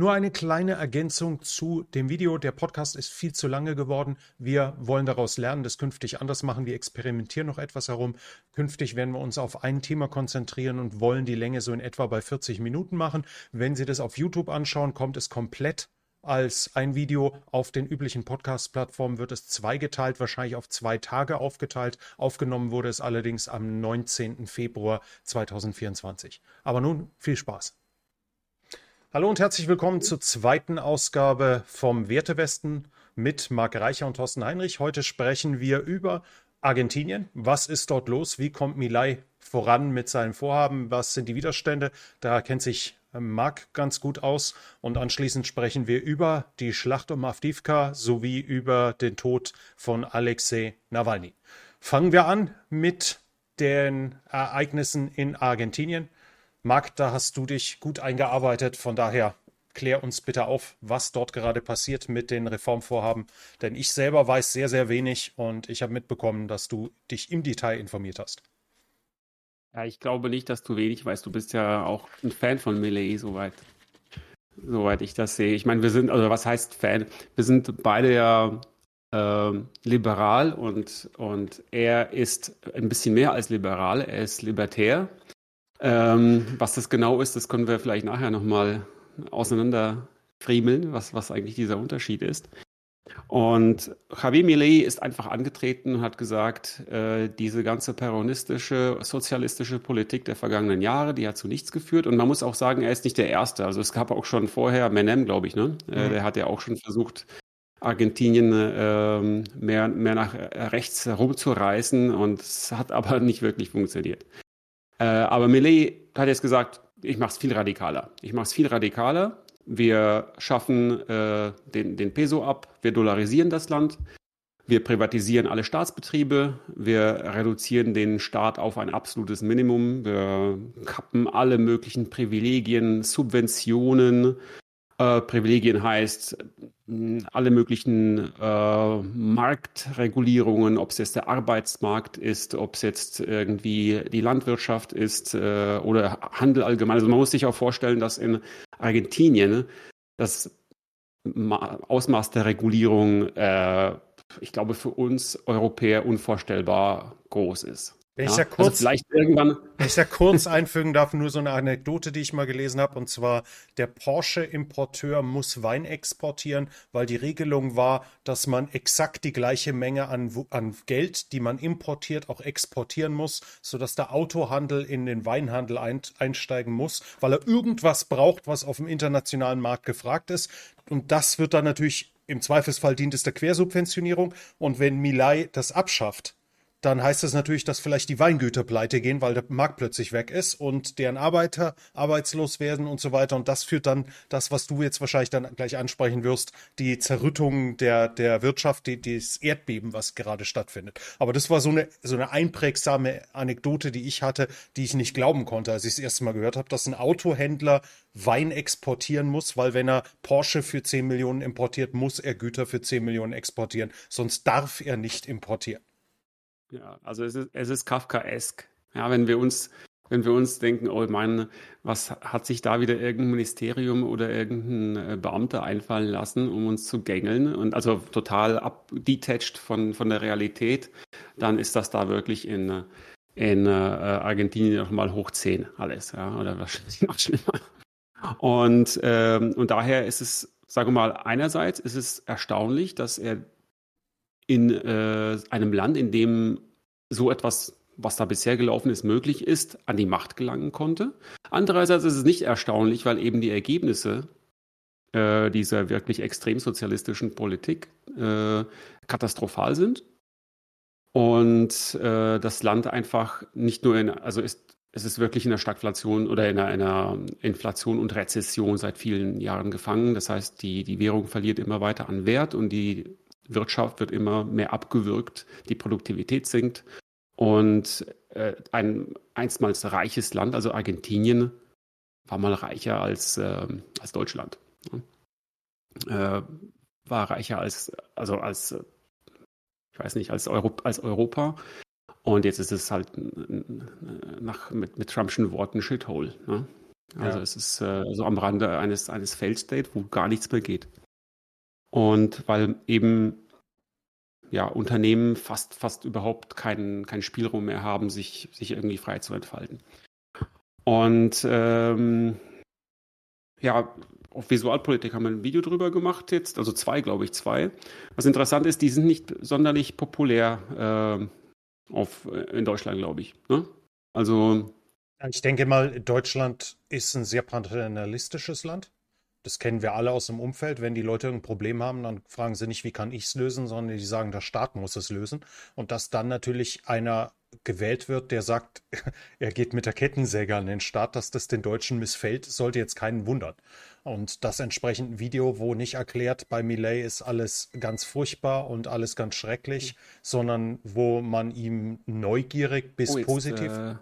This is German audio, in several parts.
Nur eine kleine Ergänzung zu dem Video. Der Podcast ist viel zu lange geworden. Wir wollen daraus lernen, das künftig anders machen. Wir experimentieren noch etwas herum. Künftig werden wir uns auf ein Thema konzentrieren und wollen die Länge so in etwa bei 40 Minuten machen. Wenn Sie das auf YouTube anschauen, kommt es komplett als ein Video. Auf den üblichen Podcast-Plattformen wird es zweigeteilt, wahrscheinlich auf zwei Tage aufgeteilt. Aufgenommen wurde es allerdings am 19. Februar 2024. Aber nun viel Spaß. Hallo und herzlich willkommen zur zweiten Ausgabe vom Wertewesten mit Marc Reicher und Thorsten Heinrich. Heute sprechen wir über Argentinien. Was ist dort los? Wie kommt Milei voran mit seinen Vorhaben? Was sind die Widerstände? Da kennt sich Marc ganz gut aus. Und anschließend sprechen wir über die Schlacht um Avdivka sowie über den Tod von Alexei Nawalny. Fangen wir an mit den Ereignissen in Argentinien. Marc, da hast du dich gut eingearbeitet. Von daher klär uns bitte auf, was dort gerade passiert mit den Reformvorhaben. Denn ich selber weiß sehr, sehr wenig und ich habe mitbekommen, dass du dich im Detail informiert hast. Ja, ich glaube nicht, dass du wenig weißt. Du bist ja auch ein Fan von Millet, soweit, soweit ich das sehe. Ich meine, wir sind, also was heißt Fan? Wir sind beide ja äh, liberal und, und er ist ein bisschen mehr als liberal. Er ist libertär. Ähm, was das genau ist, das können wir vielleicht nachher nochmal auseinanderfriemeln, was, was eigentlich dieser Unterschied ist. Und Javier Milei ist einfach angetreten und hat gesagt, äh, diese ganze peronistische, sozialistische Politik der vergangenen Jahre, die hat zu nichts geführt. Und man muss auch sagen, er ist nicht der Erste. Also es gab auch schon vorher Menem, glaube ich, ne? Äh, mhm. der hat ja auch schon versucht, Argentinien äh, mehr, mehr nach rechts herumzureißen und es hat aber nicht wirklich funktioniert. Äh, aber Millet hat jetzt gesagt, ich mache es viel radikaler. Ich mache es viel radikaler. Wir schaffen äh, den, den Peso ab, wir dollarisieren das Land, wir privatisieren alle Staatsbetriebe, wir reduzieren den Staat auf ein absolutes Minimum, wir kappen alle möglichen Privilegien, Subventionen, äh, Privilegien heißt alle möglichen äh, Marktregulierungen, ob es jetzt der Arbeitsmarkt ist, ob es jetzt irgendwie die Landwirtschaft ist äh, oder Handel allgemein. Also man muss sich auch vorstellen, dass in Argentinien das Ausmaß der Regulierung, äh, ich glaube, für uns Europäer unvorstellbar groß ist. Wenn ich ja, kurz, also vielleicht irgendwann. Wenn ich ja kurz einfügen darf, nur so eine Anekdote, die ich mal gelesen habe, und zwar der Porsche-Importeur muss Wein exportieren, weil die Regelung war, dass man exakt die gleiche Menge an, an Geld, die man importiert, auch exportieren muss, sodass der Autohandel in den Weinhandel ein, einsteigen muss, weil er irgendwas braucht, was auf dem internationalen Markt gefragt ist. Und das wird dann natürlich im Zweifelsfall dient es der Quersubventionierung. Und wenn Milai das abschafft, dann heißt das natürlich, dass vielleicht die Weingüter pleite gehen, weil der Markt plötzlich weg ist und deren Arbeiter arbeitslos werden und so weiter. Und das führt dann das, was du jetzt wahrscheinlich dann gleich ansprechen wirst, die Zerrüttung der, der Wirtschaft, die, das Erdbeben, was gerade stattfindet. Aber das war so eine, so eine einprägsame Anekdote, die ich hatte, die ich nicht glauben konnte, als ich das erste Mal gehört habe, dass ein Autohändler Wein exportieren muss, weil wenn er Porsche für 10 Millionen importiert, muss er Güter für 10 Millionen exportieren. Sonst darf er nicht importieren. Ja, also es ist, es ist Kafkaesk. Ja, wenn wir uns, wenn wir uns denken, oh mein, was hat sich da wieder irgendein Ministerium oder irgendein äh, Beamter einfallen lassen, um uns zu gängeln und also total abdetached von, von der Realität, dann ist das da wirklich in, in äh, Argentinien nochmal hoch 10 alles, ja, oder wahrscheinlich noch schlimmer. Und, ähm, und daher ist es, sagen wir mal, einerseits ist es erstaunlich, dass er in äh, einem Land, in dem so etwas, was da bisher gelaufen ist, möglich ist, an die Macht gelangen konnte. Andererseits ist es nicht erstaunlich, weil eben die Ergebnisse äh, dieser wirklich extrem sozialistischen Politik äh, katastrophal sind und äh, das Land einfach nicht nur in, also ist es ist wirklich in der Stagflation oder in einer, Inflation und Rezession seit vielen Jahren gefangen. Das heißt, die, die Währung verliert immer weiter an Wert und die Wirtschaft wird immer mehr abgewürgt, die Produktivität sinkt und äh, ein einstmals reiches Land, also Argentinien, war mal reicher als, äh, als Deutschland. Äh, war reicher als, also als, ich weiß nicht, als, Euro, als Europa. Und jetzt ist es halt nach, mit, mit Trumpschen Worten Shithole. Ne? Also ja. es ist äh, so am Rande eines, eines Failed State, wo gar nichts mehr geht. Und weil eben ja, Unternehmen fast, fast überhaupt keinen, keinen Spielraum mehr haben, sich, sich irgendwie frei zu entfalten. Und ähm, ja, auf Visualpolitik haben wir ein Video drüber gemacht jetzt, also zwei, glaube ich, zwei. Was interessant ist, die sind nicht sonderlich populär äh, auf, in Deutschland, glaube ich. Ne? Also. Ich denke mal, Deutschland ist ein sehr paternalistisches Land. Das kennen wir alle aus dem Umfeld. Wenn die Leute ein Problem haben, dann fragen sie nicht, wie kann ich es lösen, sondern die sagen, der Staat muss es lösen. Und dass dann natürlich einer gewählt wird, der sagt, er geht mit der Kettensäge an den Start, dass das den Deutschen missfällt, sollte jetzt keinen wundern. Und das entsprechend Video, wo nicht erklärt, bei Millet ist alles ganz furchtbar und alles ganz schrecklich, sondern wo man ihm neugierig bis oh, jetzt, positiv äh...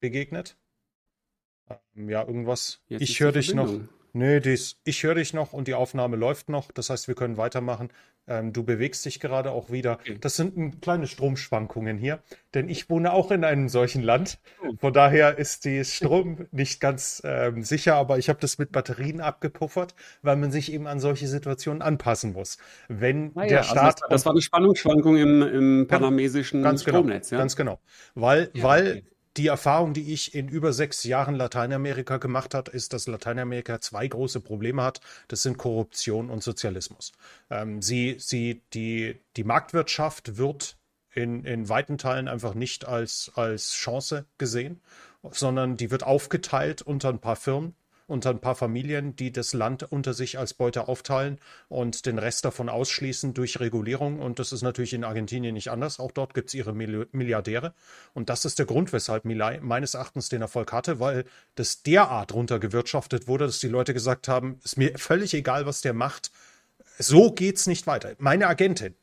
begegnet. Ähm, ja, irgendwas. Jetzt ich höre dich noch. Nee, dies, ich höre dich noch und die Aufnahme läuft noch. Das heißt, wir können weitermachen. Ähm, du bewegst dich gerade auch wieder. Okay. Das sind kleine Stromschwankungen hier, denn ich wohne auch in einem solchen Land. Oh. Von daher ist die Strom nicht ganz ähm, sicher, aber ich habe das mit Batterien abgepuffert, weil man sich eben an solche Situationen anpassen muss. Wenn ah, der ja, Staat. Also das, das, war eine Spannungsschwankung im, im panamesischen ganz genau, Stromnetz, ja? Ganz genau. Weil, ja, weil okay die Erfahrung, die ich in über sechs Jahren Lateinamerika gemacht habe, ist, dass Lateinamerika zwei große Probleme hat. Das sind Korruption und Sozialismus. Ähm, sie, sie, die, die Marktwirtschaft wird in, in weiten Teilen einfach nicht als, als Chance gesehen, sondern die wird aufgeteilt unter ein paar Firmen unter ein paar Familien, die das Land unter sich als Beute aufteilen und den Rest davon ausschließen durch Regulierung. Und das ist natürlich in Argentinien nicht anders. Auch dort gibt es ihre Milliardäre. Und das ist der Grund, weshalb Milay meines Erachtens den Erfolg hatte, weil das derart runtergewirtschaftet wurde, dass die Leute gesagt haben, ist mir völlig egal, was der macht. So geht's nicht weiter. Meine Agentin,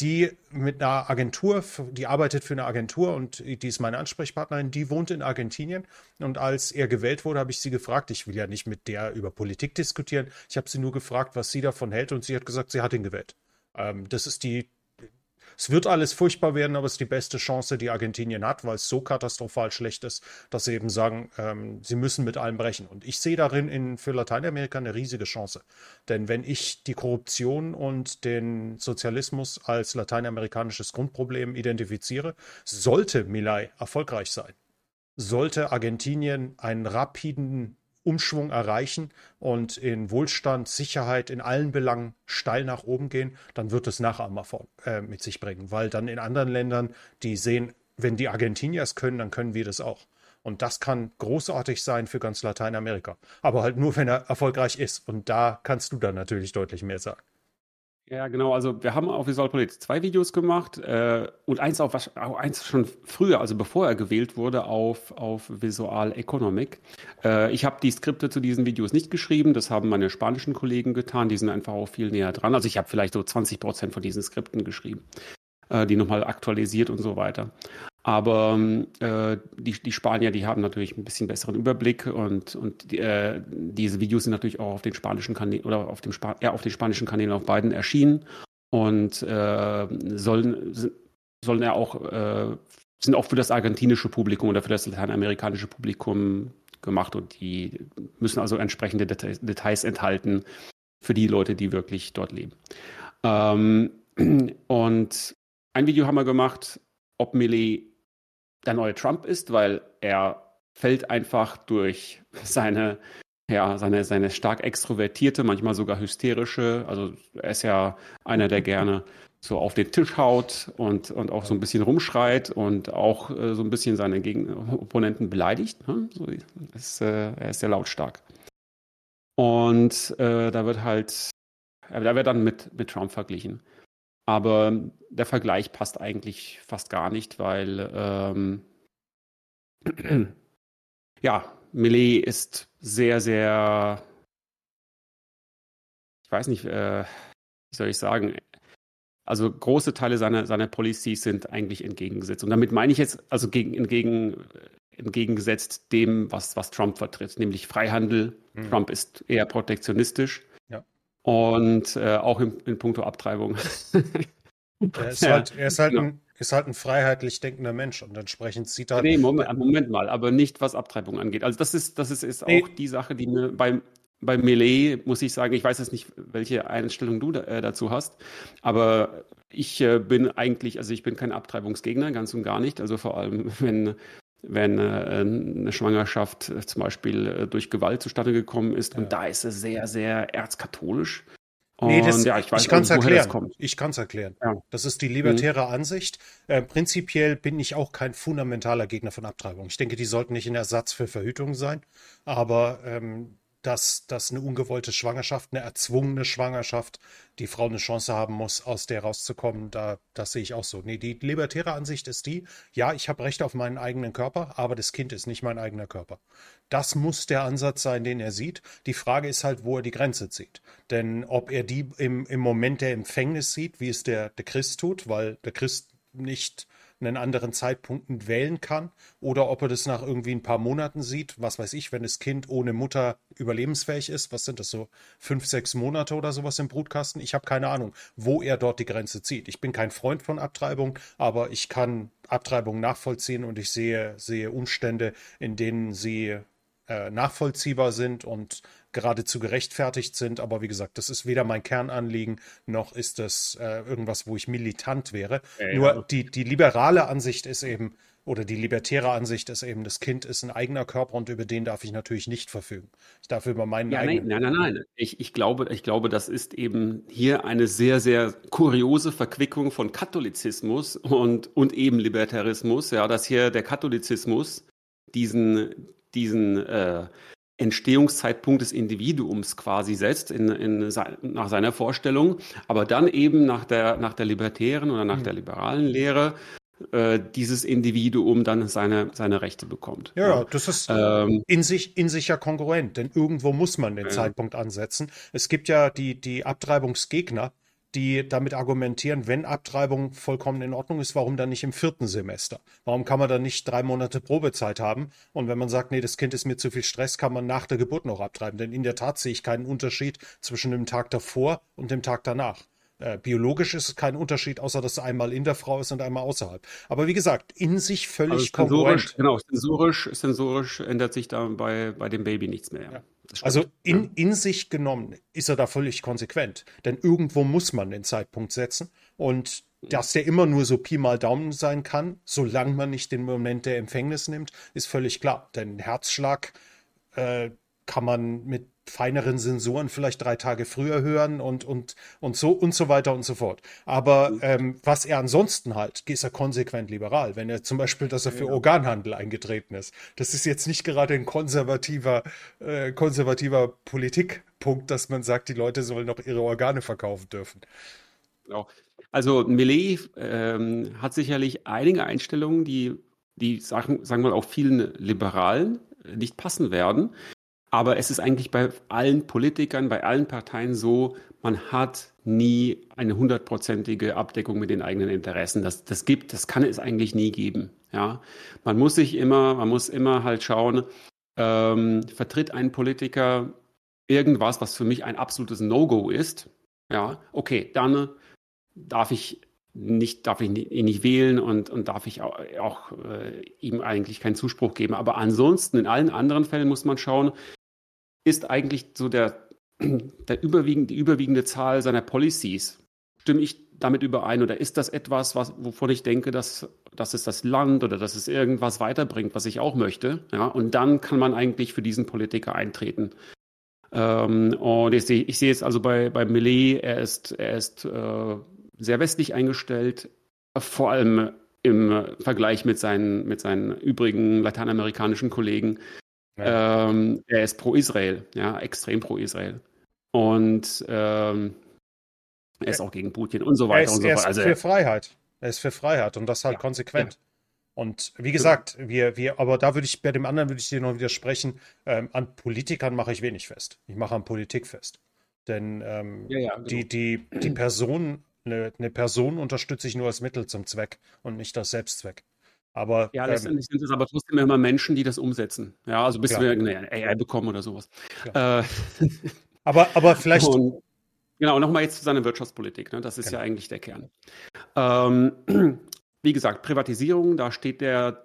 die mit einer Agentur, die arbeitet für eine Agentur und die ist meine Ansprechpartnerin, die wohnt in Argentinien. Und als er gewählt wurde, habe ich sie gefragt, ich will ja nicht mit der über Politik diskutieren, ich habe sie nur gefragt, was sie davon hält und sie hat gesagt, sie hat ihn gewählt. Ähm, das ist die es wird alles furchtbar werden, aber es ist die beste Chance, die Argentinien hat, weil es so katastrophal schlecht ist, dass sie eben sagen, ähm, sie müssen mit allem brechen. Und ich sehe darin in, für Lateinamerika eine riesige Chance. Denn wenn ich die Korruption und den Sozialismus als lateinamerikanisches Grundproblem identifiziere, sollte Milay erfolgreich sein, sollte Argentinien einen rapiden Umschwung erreichen und in Wohlstand, Sicherheit in allen Belangen steil nach oben gehen, dann wird es Nachahmer äh, mit sich bringen. Weil dann in anderen Ländern, die sehen, wenn die Argentinier es können, dann können wir das auch. Und das kann großartig sein für ganz Lateinamerika. Aber halt nur, wenn er erfolgreich ist. Und da kannst du dann natürlich deutlich mehr sagen. Ja, genau. Also wir haben auf Visualpolitik zwei Videos gemacht äh, und eins auch, eins schon früher, also bevor er gewählt wurde, auf, auf Visual Economic. Äh, ich habe die Skripte zu diesen Videos nicht geschrieben, das haben meine spanischen Kollegen getan, die sind einfach auch viel näher dran. Also ich habe vielleicht so 20 Prozent von diesen Skripten geschrieben, äh, die nochmal aktualisiert und so weiter. Aber äh, die, die Spanier, die haben natürlich ein bisschen besseren Überblick und, und die, äh, diese Videos sind natürlich auch auf den spanischen Kanälen oder auf dem Spa ja, auf den spanischen Kanälen auf beiden erschienen und äh, sollen, sollen ja auch, äh, sind auch für das argentinische Publikum oder für das lateinamerikanische Publikum gemacht und die müssen also entsprechende Details, Details enthalten für die Leute, die wirklich dort leben. Ähm, und ein Video haben wir gemacht, ob Millie der neue Trump ist, weil er fällt einfach durch seine, ja, seine, seine stark extrovertierte, manchmal sogar hysterische, also er ist ja einer, der gerne so auf den Tisch haut und, und auch so ein bisschen rumschreit und auch äh, so ein bisschen seine Gegen Opponenten beleidigt. Ne? So, ist, äh, er ist sehr lautstark. Und äh, da wird halt, da wird dann mit, mit Trump verglichen. Aber der Vergleich passt eigentlich fast gar nicht, weil ähm, ja, Millet ist sehr, sehr, ich weiß nicht, äh, wie soll ich sagen, also große Teile seiner, seiner Policies sind eigentlich entgegengesetzt. Und damit meine ich jetzt, also gegen, entgegen, entgegengesetzt dem, was, was Trump vertritt, nämlich Freihandel. Mhm. Trump ist eher protektionistisch. Und äh, auch in, in puncto Abtreibung. er ist halt, er ist halt, ein, ist halt ein freiheitlich denkender Mensch und entsprechend sieht er. Nee, Moment, Moment, mal, aber nicht was Abtreibung angeht. Also das ist, das ist, ist nee. auch die Sache, die mir beim, bei Melee muss ich sagen, ich weiß jetzt nicht, welche Einstellung du da, äh, dazu hast, aber ich äh, bin eigentlich, also ich bin kein Abtreibungsgegner, ganz und gar nicht. Also vor allem, wenn wenn äh, eine Schwangerschaft äh, zum Beispiel äh, durch Gewalt zustande gekommen ist. Ja. Und da ist es sehr, sehr erzkatholisch. Nee, das, ja, ich, ich kann es erklären. Ich kann es erklären. Ja. Das ist die libertäre mhm. Ansicht. Äh, prinzipiell bin ich auch kein fundamentaler Gegner von Abtreibung. Ich denke, die sollten nicht ein Ersatz für Verhütung sein. Aber ähm, dass, dass eine ungewollte Schwangerschaft, eine erzwungene Schwangerschaft, die Frau eine Chance haben muss, aus der rauszukommen, da, das sehe ich auch so. Nee, die libertäre Ansicht ist die, ja, ich habe Recht auf meinen eigenen Körper, aber das Kind ist nicht mein eigener Körper. Das muss der Ansatz sein, den er sieht. Die Frage ist halt, wo er die Grenze zieht. Denn ob er die im, im Moment der Empfängnis sieht, wie es der, der Christ tut, weil der Christ nicht einen anderen Zeitpunkt wählen kann oder ob er das nach irgendwie ein paar Monaten sieht, was weiß ich, wenn das Kind ohne Mutter überlebensfähig ist, was sind das so, fünf, sechs Monate oder sowas im Brutkasten? Ich habe keine Ahnung, wo er dort die Grenze zieht. Ich bin kein Freund von Abtreibung, aber ich kann Abtreibung nachvollziehen und ich sehe, sehe Umstände, in denen sie äh, nachvollziehbar sind und geradezu gerechtfertigt sind. Aber wie gesagt, das ist weder mein Kernanliegen, noch ist das äh, irgendwas, wo ich militant wäre. Ja, Nur ja. Die, die liberale Ansicht ist eben, oder die libertäre Ansicht ist eben, das Kind ist ein eigener Körper und über den darf ich natürlich nicht verfügen. Ich darf über meinen ja, eigenen. Nein, nein, nein, nein. Ich, ich, glaube, ich glaube, das ist eben hier eine sehr, sehr kuriose Verquickung von Katholizismus und, und eben Libertarismus, ja, dass hier der Katholizismus diesen, diesen äh, Entstehungszeitpunkt des Individuums quasi setzt in, in, nach seiner Vorstellung, aber dann eben nach der, nach der libertären oder nach mhm. der liberalen Lehre äh, dieses Individuum dann seine, seine Rechte bekommt. Ja, ja. das ist ähm, in, sich, in sich ja kongruent, denn irgendwo muss man den ja. Zeitpunkt ansetzen. Es gibt ja die, die Abtreibungsgegner, die damit argumentieren, wenn Abtreibung vollkommen in Ordnung ist, warum dann nicht im vierten Semester? Warum kann man dann nicht drei Monate Probezeit haben? Und wenn man sagt, nee, das Kind ist mir zu viel Stress, kann man nach der Geburt noch abtreiben. Denn in der Tat sehe ich keinen Unterschied zwischen dem Tag davor und dem Tag danach. Äh, biologisch ist es kein Unterschied, außer dass es einmal in der Frau ist und einmal außerhalb. Aber wie gesagt, in sich völlig also kongruent. Genau, sensorisch, sensorisch ändert sich da bei, bei dem Baby nichts mehr. Ja. Also in, in sich genommen ist er da völlig konsequent. Denn irgendwo muss man den Zeitpunkt setzen. Und dass der immer nur so Pi mal Daumen sein kann, solange man nicht den Moment der Empfängnis nimmt, ist völlig klar. Denn Herzschlag äh, kann man mit feineren Sensoren vielleicht drei Tage früher hören und, und, und so und so weiter und so fort. Aber ähm, was er ansonsten halt, ist er konsequent liberal. Wenn er zum Beispiel, dass er für. Organhandel eingetreten ist. Das ist jetzt nicht gerade ein konservativer, äh, konservativer Politikpunkt, dass man sagt, die Leute sollen noch ihre Organe verkaufen dürfen. Genau. Also Millet ähm, hat sicherlich einige Einstellungen, die, die sagen, sagen wir mal auch vielen Liberalen nicht passen werden. Aber es ist eigentlich bei allen Politikern, bei allen Parteien so, man hat nie eine hundertprozentige Abdeckung mit den eigenen Interessen. Das, das gibt, das kann es eigentlich nie geben. Ja, man muss sich immer, man muss immer halt schauen, ähm, vertritt ein Politiker irgendwas, was für mich ein absolutes No-Go ist. Ja, okay, dann darf ich nicht, darf ich ihn nicht wählen und, und darf ich auch, auch äh, ihm eigentlich keinen Zuspruch geben. Aber ansonsten, in allen anderen Fällen muss man schauen, ist eigentlich so der, der überwiegend, die überwiegende Zahl seiner Policies. Stimme ich damit überein oder ist das etwas, was, wovon ich denke, dass, dass es das Land oder dass es irgendwas weiterbringt, was ich auch möchte? Ja, und dann kann man eigentlich für diesen Politiker eintreten. Ähm, und ich sehe, ich sehe es also bei, bei Millet, er ist, er ist äh, sehr westlich eingestellt, vor allem im Vergleich mit seinen, mit seinen übrigen lateinamerikanischen Kollegen. Ähm, er ist pro Israel, ja, extrem pro Israel. Und ähm, er ist auch gegen Putin und so weiter ist, und so fort. Er ist also, für Freiheit. Er ist für Freiheit und das halt ja, konsequent. Ja. Und wie gesagt, wir, wir, aber da würde ich, bei dem anderen würde ich dir noch widersprechen, ähm, an Politikern mache ich wenig fest. Ich mache an Politik fest. Denn ähm, ja, ja, genau. die, die, die Person, eine, eine Person unterstütze ich nur als Mittel zum Zweck und nicht als Selbstzweck. Aber, ja, ähm, letztendlich ähm, sind es aber trotzdem immer Menschen, die das umsetzen. Ja, also bis klar. wir eine AI bekommen oder sowas. Äh, aber, aber vielleicht. Und, genau, nochmal jetzt zu seiner Wirtschaftspolitik. Ne? Das ist genau. ja eigentlich der Kern. Ähm, wie gesagt, Privatisierung, da steht der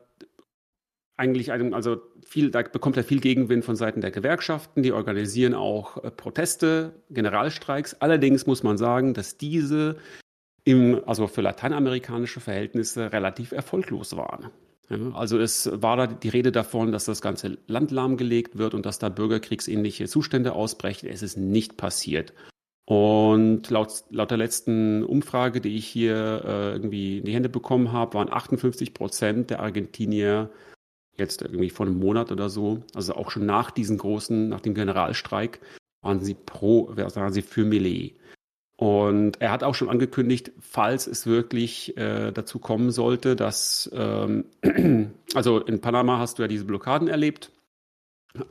eigentlich, also viel, da bekommt er viel Gegenwind von Seiten der Gewerkschaften. Die organisieren auch äh, Proteste, Generalstreiks. Allerdings muss man sagen, dass diese im, also für lateinamerikanische Verhältnisse relativ erfolglos waren. also es war da die Rede davon, dass das ganze Land lahmgelegt wird und dass da bürgerkriegsähnliche Zustände ausbrechen. Es ist nicht passiert. Und laut, laut der letzten Umfrage, die ich hier äh, irgendwie in die Hände bekommen habe, waren 58 Prozent der Argentinier jetzt irgendwie vor einem Monat oder so, also auch schon nach diesem großen, nach dem Generalstreik, waren sie pro, waren sie für Millet. Und er hat auch schon angekündigt, falls es wirklich äh, dazu kommen sollte, dass, ähm, also in Panama hast du ja diese Blockaden erlebt.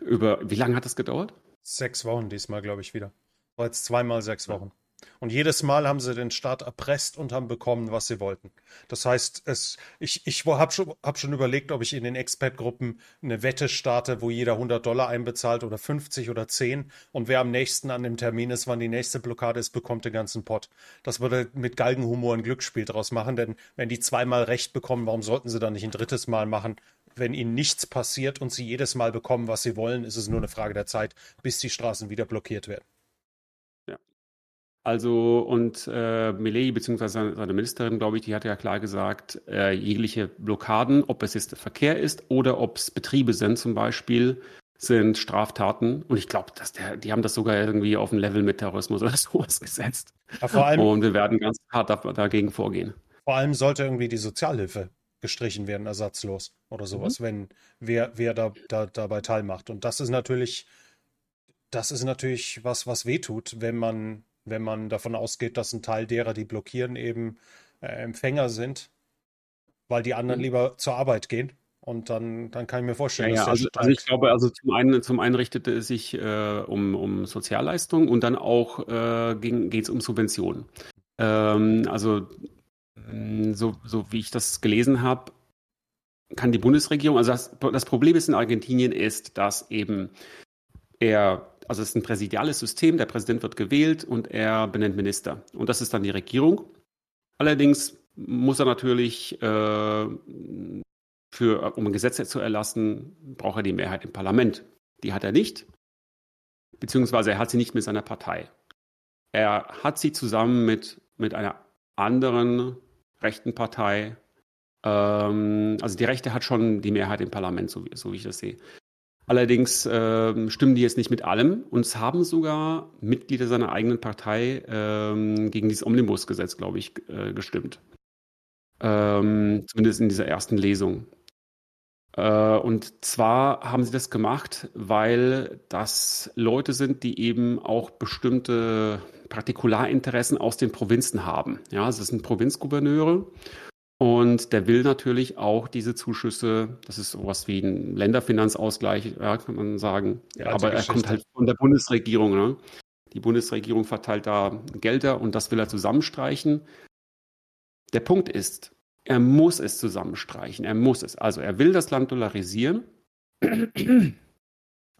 Über, wie lange hat das gedauert? Sechs Wochen diesmal, glaube ich, wieder. War jetzt zweimal sechs Wochen. Und jedes Mal haben sie den Staat erpresst und haben bekommen, was sie wollten. Das heißt, es, ich, ich habe schon, hab schon überlegt, ob ich in den Expert-Gruppen eine Wette starte, wo jeder 100 Dollar einbezahlt oder 50 oder 10. Und wer am nächsten an dem Termin ist, wann die nächste Blockade ist, bekommt den ganzen Pott. Das würde mit Galgenhumor ein Glücksspiel draus machen, denn wenn die zweimal Recht bekommen, warum sollten sie dann nicht ein drittes Mal machen? Wenn ihnen nichts passiert und sie jedes Mal bekommen, was sie wollen, ist es nur eine Frage der Zeit, bis die Straßen wieder blockiert werden. Also, und äh, Millet, beziehungsweise seine Ministerin, glaube ich, die hat ja klar gesagt, äh, jegliche Blockaden, ob es jetzt Verkehr ist oder ob es Betriebe sind zum Beispiel, sind Straftaten. Und ich glaube, dass der, die haben das sogar irgendwie auf ein Level mit Terrorismus oder sowas gesetzt. Ja, vor allem, und wir werden ganz hart da, dagegen vorgehen. Vor allem sollte irgendwie die Sozialhilfe gestrichen werden, ersatzlos oder sowas, mhm. wenn wer, wer da, da dabei teilmacht. Und das ist natürlich, das ist natürlich was, was wehtut, wenn man wenn man davon ausgeht, dass ein Teil derer, die blockieren, eben äh, Empfänger sind, weil die anderen mhm. lieber zur Arbeit gehen. Und dann, dann kann ich mir vorstellen, ja, ja also, also, ich glaube, also zum einen, zum einen richtet es sich äh, um, um Sozialleistungen und dann auch äh, geht es um Subventionen. Ähm, also mm, so, so wie ich das gelesen habe, kann die Bundesregierung, also das, das Problem ist in Argentinien ist, dass eben er also es ist ein präsidiales System, der Präsident wird gewählt und er benennt Minister. Und das ist dann die Regierung. Allerdings muss er natürlich, äh, für, um ein Gesetz zu erlassen, braucht er die Mehrheit im Parlament. Die hat er nicht, beziehungsweise er hat sie nicht mit seiner Partei. Er hat sie zusammen mit, mit einer anderen rechten Partei. Ähm, also die Rechte hat schon die Mehrheit im Parlament, so so wie ich das sehe. Allerdings äh, stimmen die jetzt nicht mit allem und es haben sogar Mitglieder seiner eigenen Partei ähm, gegen dieses Omnibusgesetz, glaube ich, äh, gestimmt. Ähm, zumindest in dieser ersten Lesung. Äh, und zwar haben sie das gemacht, weil das Leute sind, die eben auch bestimmte Partikularinteressen aus den Provinzen haben. Ja, also es sind Provinzgouverneure und der will natürlich auch diese Zuschüsse, das ist sowas wie ein Länderfinanzausgleich, ja, kann man sagen. Ja, Aber er kommt halt von der Bundesregierung. Ne? Die Bundesregierung verteilt da Gelder und das will er zusammenstreichen. Der Punkt ist, er muss es zusammenstreichen. Er muss es. Also er will das Land dollarisieren,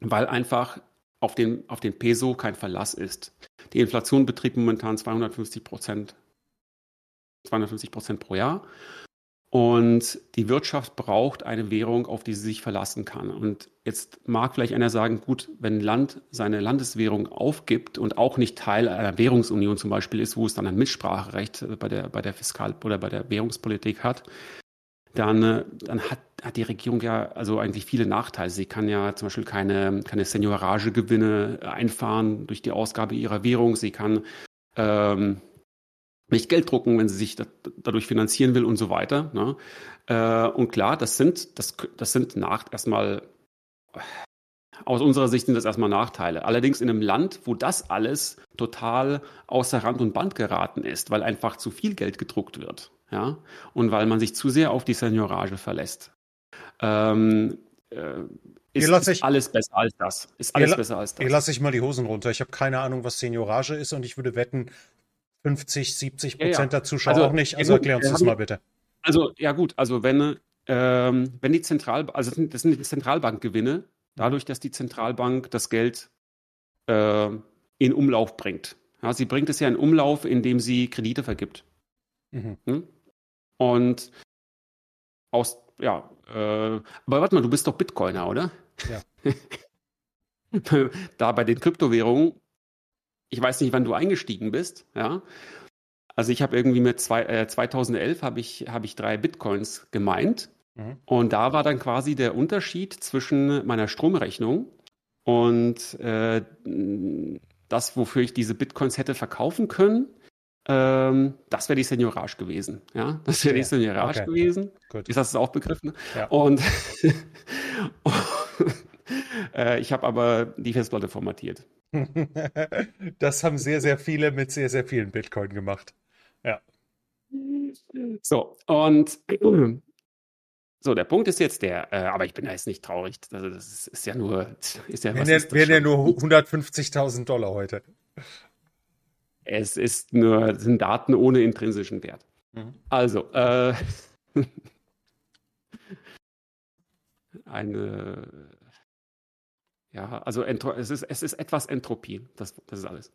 weil einfach auf den, auf den Peso kein Verlass ist. Die Inflation beträgt momentan 250 Prozent 250 Prozent pro Jahr. Und die Wirtschaft braucht eine Währung, auf die sie sich verlassen kann. Und jetzt mag vielleicht einer sagen, gut, wenn ein Land seine Landeswährung aufgibt und auch nicht Teil einer Währungsunion zum Beispiel ist, wo es dann ein Mitspracherecht bei der, bei der Fiskal- oder bei der Währungspolitik hat, dann, äh, dann hat, hat die Regierung ja also eigentlich viele Nachteile. Sie kann ja zum Beispiel keine, keine Senioragegewinne einfahren durch die Ausgabe ihrer Währung. Sie kann ähm, nicht Geld drucken, wenn sie sich da, dadurch finanzieren will und so weiter. Ne? Äh, und klar, das sind, das, das sind nach, erstmal, aus unserer Sicht sind das erstmal Nachteile. Allerdings in einem Land, wo das alles total außer Rand und Band geraten ist, weil einfach zu viel Geld gedruckt wird, ja, und weil man sich zu sehr auf die Seniorage verlässt. Ähm, äh, ist, ist, alles besser als das. Ist alles besser als das. Hier lasse ich mal die Hosen runter. Ich habe keine Ahnung, was Seniorage ist und ich würde wetten, 50, 70 Prozent ja, ja. der Zuschauer also, auch nicht. Also erklär uns das mal bitte. Also, ja gut, also wenn, ähm, wenn die Zentral, also das sind die Zentralbankgewinne, dadurch, dass die Zentralbank das Geld äh, in Umlauf bringt. Ja, sie bringt es ja in Umlauf, indem sie Kredite vergibt. Mhm. Hm? Und aus, ja, äh, aber warte mal, du bist doch Bitcoiner, oder? Ja. da bei den Kryptowährungen, ich weiß nicht, wann du eingestiegen bist, ja. Also ich habe irgendwie mit zwei, äh, 2011 habe ich, hab ich drei Bitcoins gemeint. Mhm. Und da war dann quasi der Unterschied zwischen meiner Stromrechnung und äh, das, wofür ich diese Bitcoins hätte verkaufen können, ähm, das wäre die Seniorage gewesen. Ja, das wäre die Seniorage okay. gewesen. Gut. Ist das auch begriffen? Ja. Und äh, ich habe aber die Festplatte formatiert. das haben sehr, sehr viele mit sehr, sehr vielen Bitcoin gemacht. Ja. So, und so, der Punkt ist jetzt der, äh, aber ich bin da jetzt nicht traurig. Also das ist, ist ja nur, ist ja, was wären, wären ja nur 150.000 Dollar heute. Es ist nur, sind Daten ohne intrinsischen Wert. Mhm. Also, äh, eine, ja, also es ist, es ist etwas Entropie, das, das ist alles.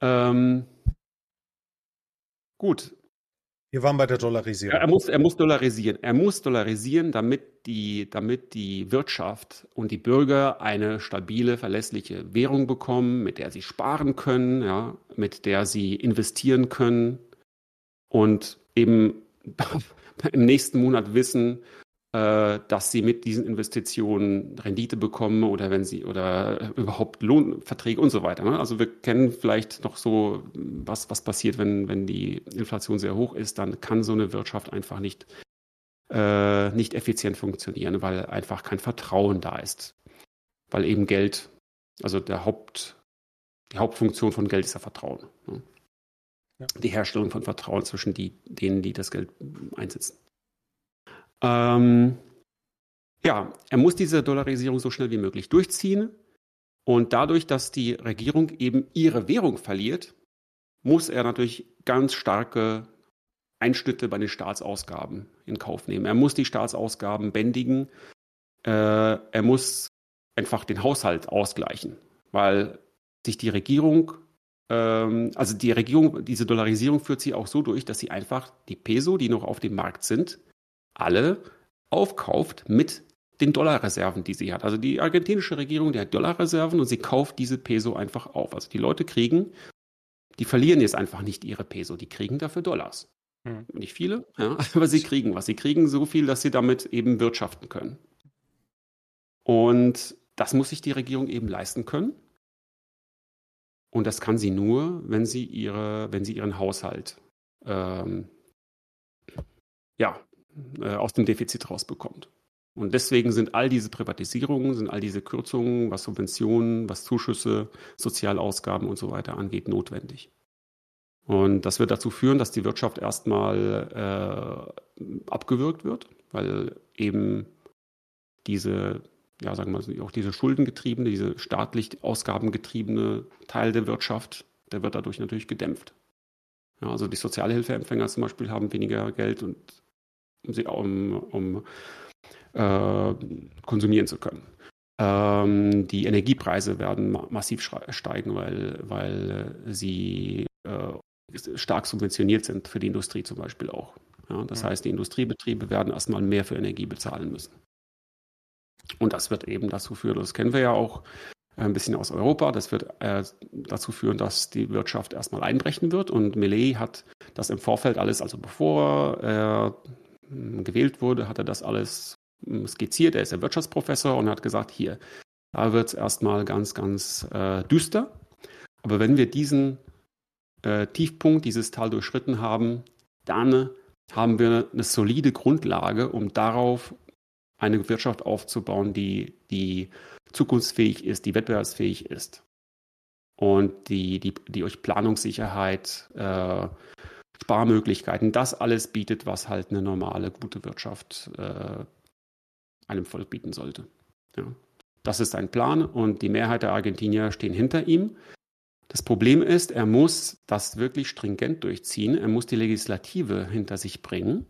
Ähm, gut, wir waren bei der Dollarisierung. Er muss, er muss dollarisieren. Er muss dollarisieren, damit die, damit die Wirtschaft und die Bürger eine stabile, verlässliche Währung bekommen, mit der sie sparen können, ja, mit der sie investieren können und eben im nächsten Monat wissen, dass sie mit diesen Investitionen Rendite bekommen oder wenn sie oder überhaupt Lohnverträge und so weiter. Ne? Also wir kennen vielleicht noch so, was, was passiert, wenn, wenn die Inflation sehr hoch ist, dann kann so eine Wirtschaft einfach nicht, äh, nicht effizient funktionieren, weil einfach kein Vertrauen da ist. Weil eben Geld, also der Haupt, die Hauptfunktion von Geld ist ja Vertrauen. Ne? Ja. Die Herstellung von Vertrauen zwischen die, denen, die das Geld einsetzen. Ähm, ja, er muss diese Dollarisierung so schnell wie möglich durchziehen. Und dadurch, dass die Regierung eben ihre Währung verliert, muss er natürlich ganz starke Einschnitte bei den Staatsausgaben in Kauf nehmen. Er muss die Staatsausgaben bändigen. Äh, er muss einfach den Haushalt ausgleichen, weil sich die Regierung, ähm, also die Regierung, diese Dollarisierung führt sie auch so durch, dass sie einfach die Peso, die noch auf dem Markt sind, alle aufkauft mit den Dollarreserven, die sie hat. Also die argentinische Regierung, die hat Dollarreserven und sie kauft diese Peso einfach auf. Also die Leute kriegen, die verlieren jetzt einfach nicht ihre Peso, die kriegen dafür Dollars. Hm. Nicht viele, ja, aber sie kriegen was. Sie kriegen so viel, dass sie damit eben wirtschaften können. Und das muss sich die Regierung eben leisten können. Und das kann sie nur, wenn sie ihre, wenn sie ihren Haushalt ähm, ja, äh, aus dem Defizit rausbekommt. Und deswegen sind all diese Privatisierungen, sind all diese Kürzungen, was Subventionen, was Zuschüsse, Sozialausgaben und so weiter angeht, notwendig. Und das wird dazu führen, dass die Wirtschaft erstmal äh, abgewürgt wird, weil eben diese, ja, sagen wir mal, auch diese schuldengetriebene, diese staatlich ausgabengetriebene Teil der Wirtschaft, der wird dadurch natürlich gedämpft. Ja, also die Sozialhilfeempfänger zum Beispiel haben weniger Geld und um, um äh, konsumieren zu können. Ähm, die Energiepreise werden ma massiv steigen, weil, weil sie äh, stark subventioniert sind für die Industrie zum Beispiel auch. Ja, das ja. heißt, die Industriebetriebe werden erstmal mehr für Energie bezahlen müssen. Und das wird eben dazu führen, das kennen wir ja auch äh, ein bisschen aus Europa, das wird äh, dazu führen, dass die Wirtschaft erstmal einbrechen wird. Und Millet hat das im Vorfeld alles, also bevor er gewählt wurde, hat er das alles hm, skizziert. Er ist ja Wirtschaftsprofessor und hat gesagt, hier, da wird es erstmal ganz, ganz äh, düster. Aber wenn wir diesen äh, Tiefpunkt, dieses Tal durchschritten haben, dann haben wir eine solide Grundlage, um darauf eine Wirtschaft aufzubauen, die, die zukunftsfähig ist, die wettbewerbsfähig ist und die, die, die euch Planungssicherheit äh, Sparmöglichkeiten, das alles bietet, was halt eine normale, gute Wirtschaft äh, einem Volk bieten sollte. Ja. Das ist sein Plan und die Mehrheit der Argentinier stehen hinter ihm. Das Problem ist, er muss das wirklich stringent durchziehen. Er muss die Legislative hinter sich bringen.